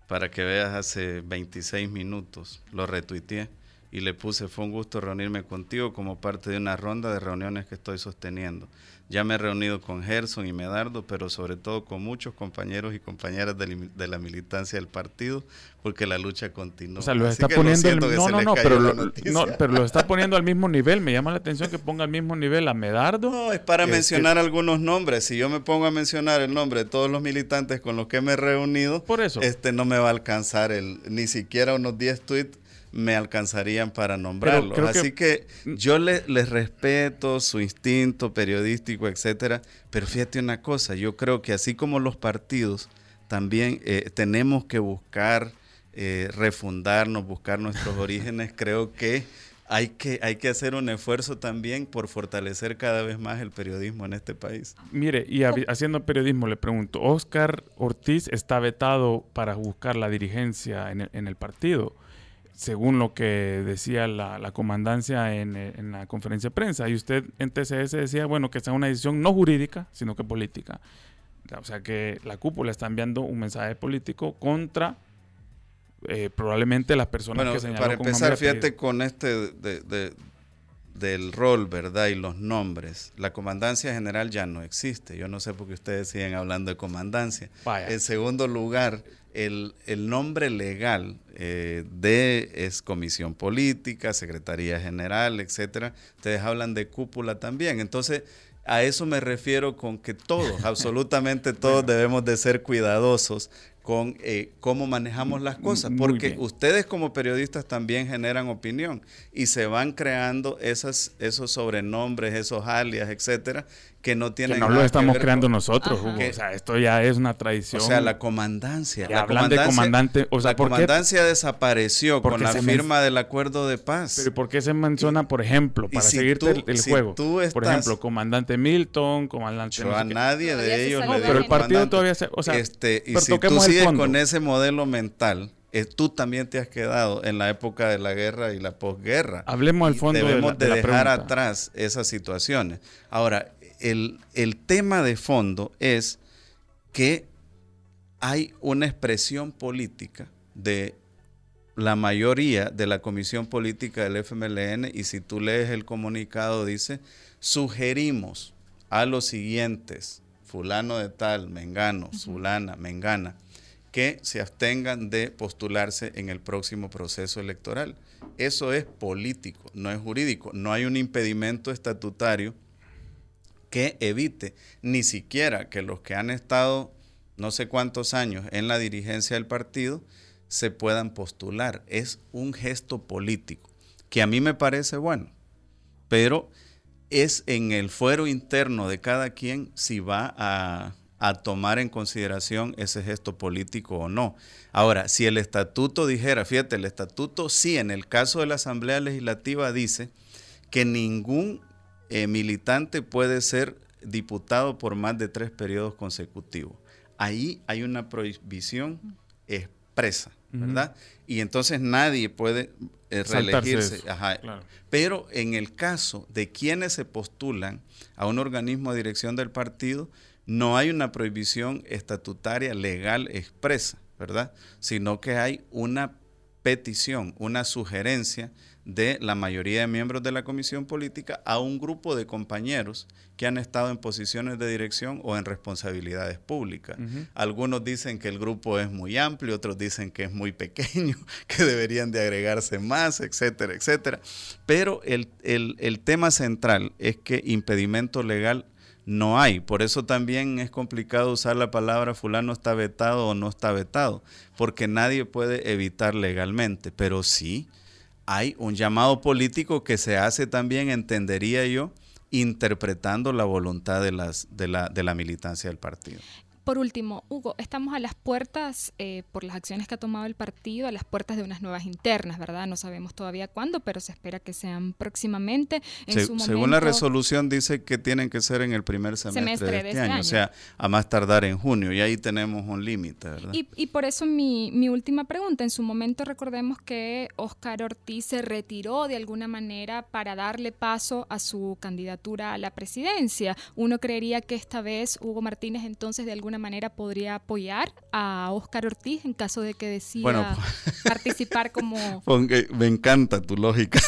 para que veas hace 26 minutos. Lo retuiteé y le puse, fue un gusto reunirme contigo como parte de una ronda de reuniones que estoy sosteniendo. Ya me he reunido con Gerson y Medardo, pero sobre todo con muchos compañeros y compañeras de, la militancia del partido, porque la lucha continúa. O sea, está poniendo no, no, no, pero no, pero lo está poniendo al mismo nivel. Me llama la atención que ponga al mismo nivel a Medardo. No, es para mencionar algunos nombres. Si yo me pongo a mencionar el nombre de todos los militantes con los que me he reunido, Por eso. este no me va a alcanzar el ni siquiera unos 10 tweets me alcanzarían para nombrarlos. Así que, yo les respeto su instinto periodístico, etcétera, pero fíjate una cosa, yo creo que así como los partidos, también eh, tenemos que buscar eh, refundarnos, buscar nuestros <laughs> orígenes, creo que hay que, hay que hacer un esfuerzo también por fortalecer cada vez más el periodismo en este país. Mire, y haciendo periodismo le pregunto, Oscar Ortiz está vetado para buscar la dirigencia en en el partido según lo que decía la, comandancia en, la conferencia de prensa. Y usted en TCS decía, bueno, que sea una decisión no jurídica, sino que política. O sea que la cúpula está enviando un mensaje político contra eh, probablemente las personas que señaló Para empezar, fíjate con este del rol, ¿verdad? Y los nombres. La comandancia general ya no existe. Yo no sé por qué ustedes siguen hablando de comandancia. En segundo lugar, el, nombre legal eh, de es comisión política, secretaría general, etcétera. Ustedes hablan de cúpula también. Entonces, a eso me refiero con que todos, <laughs> absolutamente todos debemos de ser cuidadosos con eh, cómo manejamos las cosas, porque ustedes como periodistas también generan opinión y se van creando esas, esos sobrenombres, esos alias, etcétera, que no tienen que no lo estamos creando nosotros, Hugo. o sea, esto ya es una tradición. O sea, la comandancia. la comandancia, de comandante. O sea, la comandancia desapareció con la firma del acuerdo de paz. Pero ¿por qué se menciona, por ejemplo, para seguirte el, juego? por ejemplo, comandante Milton, comandante. Yo a nadie de ellos le Pero el partido todavía se. O sea, este, y si tú sigues con ese modelo mental. Eh, tú también te has quedado en la época de la guerra y la posguerra. Hablemos al fondo Debemos de, de dejar atrás esas situaciones. Ahora, el, tema de fondo es que hay una expresión política de la mayoría de la comisión política del FMLN y si tú lees el comunicado dice, sugerimos a los siguientes, fulano de tal, mengano, fulana, mengana, que se abstengan de postularse en el próximo proceso electoral. Eso es político, no es jurídico, no hay un impedimento estatutario que evite ni siquiera que los que han estado no sé cuántos años en la dirigencia del partido se puedan postular. Es un gesto político que a mí me parece bueno, pero es en el fuero interno de cada quien si va a, tomar en consideración ese gesto político o no. Ahora, si el estatuto dijera, fíjate, el estatuto sí, en el caso de la Asamblea Legislativa dice que ningún eh, militante puede ser diputado por más de tres periodos consecutivos. Ahí hay una prohibición expresa, ¿verdad? Y entonces nadie puede eh, reelegirse. Pero en el caso de quienes se postulan a un organismo de dirección del partido, no hay una prohibición estatutaria legal expresa, ¿verdad? Sino que hay una petición, una sugerencia de la mayoría de miembros de la comisión política a un grupo de compañeros que han estado en posiciones de dirección o en responsabilidades públicas. Algunos dicen que el grupo es muy amplio, otros dicen que es muy pequeño, <laughs> que deberían de agregarse más, etcétera, etcétera. Pero el, el tema central es que impedimento legal no hay. Por eso también es complicado usar la palabra fulano está vetado o no está vetado, porque nadie puede evitar legalmente, pero sí hay un llamado político que se hace también, entendería yo, interpretando la voluntad de, las, de, la, de la militancia del partido. Por último, Hugo, estamos a las puertas, eh, por las acciones que ha tomado el partido, a las puertas de unas nuevas internas, ¿verdad? No sabemos todavía cuándo, pero se espera que sean próximamente. según la resolución dice que tienen que ser en el primer semestre, de, este, este año, o sea, a más tardar en junio, y ahí tenemos un límite, ¿verdad? Y, por eso mi, mi última pregunta, en su momento recordemos que Oscar Ortiz se retiró de alguna manera para darle paso a su candidatura a la presidencia. Uno creería que esta vez Hugo Martínez entonces de alguna manera podría apoyar a Oscar Ortiz en caso de que decida participar <laughs> como... me encanta tu lógica.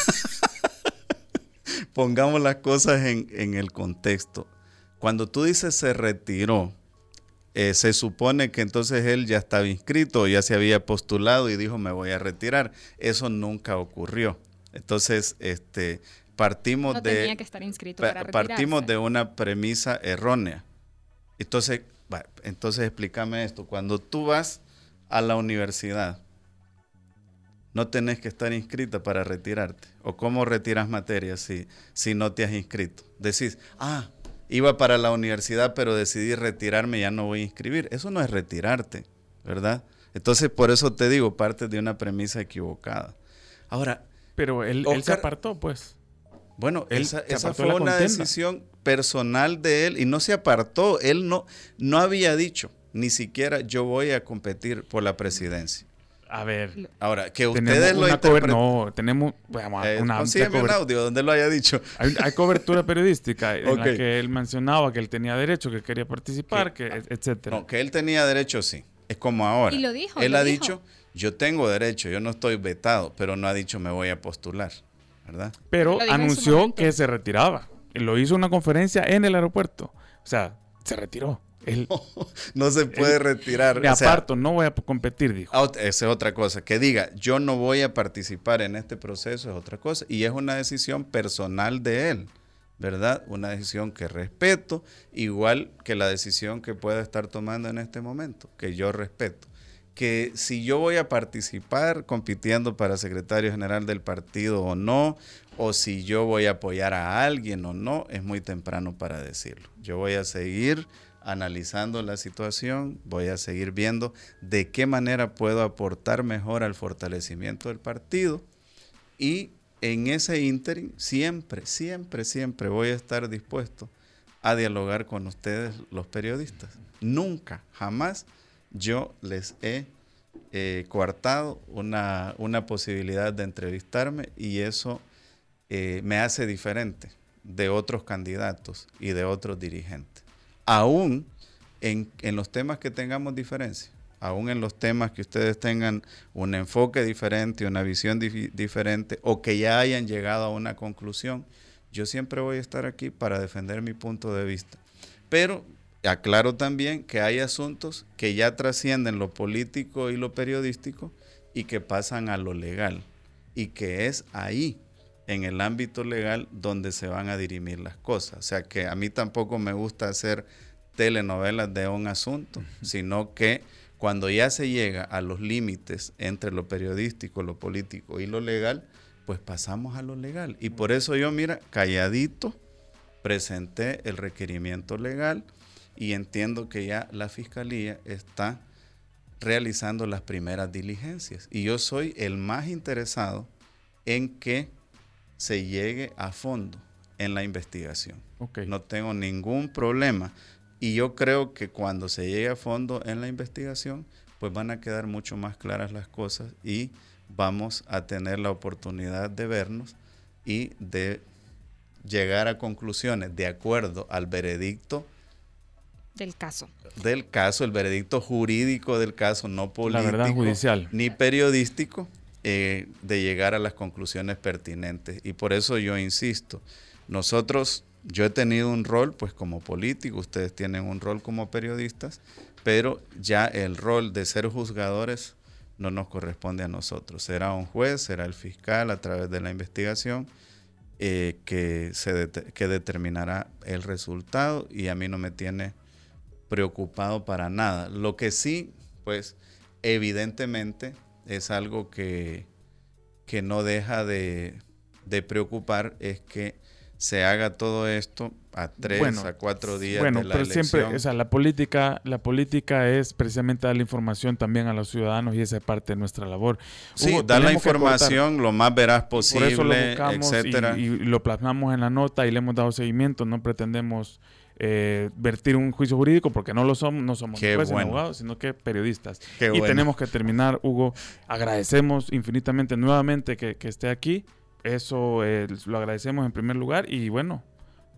Pongamos las cosas en, el contexto. Cuando tú dices se retiró, eh, se supone que entonces él ya estaba inscrito, ya se había postulado y dijo me voy a retirar. Eso nunca ocurrió. Entonces, este, partimos de que estar inscrito partimos de una premisa errónea. Entonces, entonces explícame esto. Cuando tú vas a la universidad, no tenés que estar inscrita para retirarte. ¿O cómo retiras materias si, si no te has inscrito? Decís, ah, iba para la universidad, pero decidí retirarme, ya no voy a inscribir. Eso no es retirarte, ¿verdad? Entonces, por eso te digo, parte de una premisa equivocada. Ahora. Pero él, se apartó, pues. Bueno, esa, esa fue una decisión personal de él y no se apartó. Él no, no había dicho ni siquiera yo voy a competir por la presidencia. A ver. Ahora, que ustedes lo interpreten. No, tenemos eh, una un audio donde lo haya dicho. Hay, cobertura periodística en la <laughs> que él mencionaba que él tenía derecho, que quería participar, que, etcétera. No, que él tenía derecho, sí. Es como ahora. Y lo dijo. Él ha dicho, yo tengo derecho, yo no estoy vetado, pero no ha dicho me voy a postular, ¿verdad? Pero anunció que se retiraba lo hizo una conferencia en el aeropuerto. O sea, se retiró. <laughs> no se puede retirar. Me aparto, no voy a competir, dijo. Ah, esa es otra cosa. Que diga, yo no voy a participar en este proceso es otra cosa. Y es una decisión personal de él, ¿verdad? Una decisión que respeto, igual que la decisión que pueda estar tomando en este momento, que yo respeto. Que si yo voy a participar compitiendo para secretario general del partido o no, o si yo voy a apoyar a alguien o no, es muy temprano para decirlo. Yo voy a seguir analizando la situación, voy a seguir viendo de qué manera puedo aportar mejor al fortalecimiento del partido y en ese ínterin siempre, siempre, siempre voy a estar dispuesto a dialogar con ustedes los periodistas. Nunca, jamás yo les he eh, coartado una, una posibilidad de entrevistarme y eso eh, me hace diferente de otros candidatos y de otros dirigentes. Aún en, los temas que tengamos diferencia, aún en los temas que ustedes tengan un enfoque diferente, una visión diferente o que ya hayan llegado a una conclusión, yo siempre voy a estar aquí para defender mi punto de vista. Pero aclaro también que hay asuntos que ya trascienden lo político y lo periodístico y que pasan a lo legal y que es ahí en el ámbito legal donde se van a dirimir las cosas. O sea que a mí tampoco me gusta hacer telenovelas de un asunto, sino que cuando ya se llega a los límites entre lo periodístico, lo político y lo legal, pues pasamos a lo legal. Y por eso yo, mira, calladito, presenté el requerimiento legal y entiendo que ya la fiscalía está realizando las primeras diligencias. Y yo soy el más interesado en que se llegue a fondo en la investigación. No tengo ningún problema. Y yo creo que cuando se llegue a fondo en la investigación, pues van a quedar mucho más claras las cosas y vamos a tener la oportunidad de vernos y de llegar a conclusiones de acuerdo al veredicto del caso. Del caso, el veredicto jurídico del caso, no político, la verdad judicial. ni periodístico, eh, de llegar a las conclusiones pertinentes. Y por eso yo insisto, nosotros, yo he tenido un rol pues como político, ustedes tienen un rol como periodistas, pero ya el rol de ser juzgadores no nos corresponde a nosotros. Será un juez, será el fiscal a través de la investigación eh, que, se que determinará el resultado y a mí no me tiene preocupado para nada. Lo que sí, pues evidentemente es algo que, que no deja de, de preocupar, es que se haga todo esto a tres, a cuatro días bueno, de la pero siempre, o sea, la política, la política es precisamente dar la información también a los ciudadanos y esa es parte de nuestra labor. Sí, Hugo, dar la información lo más veraz Por eso lo posible, etcétera. y, y lo plasmamos en la nota y le hemos dado seguimiento. No pretendemos eh, vertir un juicio jurídico porque no lo somos, no somos jueces bueno. abogados, sino que periodistas. Qué y bueno. tenemos que terminar, Hugo. Agradecemos infinitamente nuevamente que, que esté aquí. Eso eh, lo agradecemos en primer lugar. Y bueno,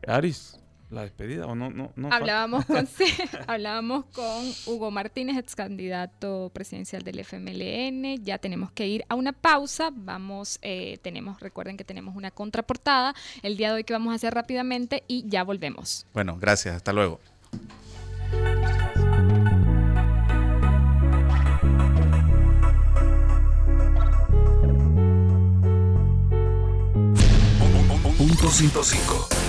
Aris, la despedida o no, no, no Hablábamos con, <laughs> sí, hablábamos con Hugo Martínez, ex candidato presidencial del FMLN. Ya tenemos que ir a una pausa. Vamos, eh, tenemos, recuerden que tenemos una contraportada el día de hoy que vamos a hacer rápidamente y ya volvemos. Bueno, gracias, hasta luego. Punto 105.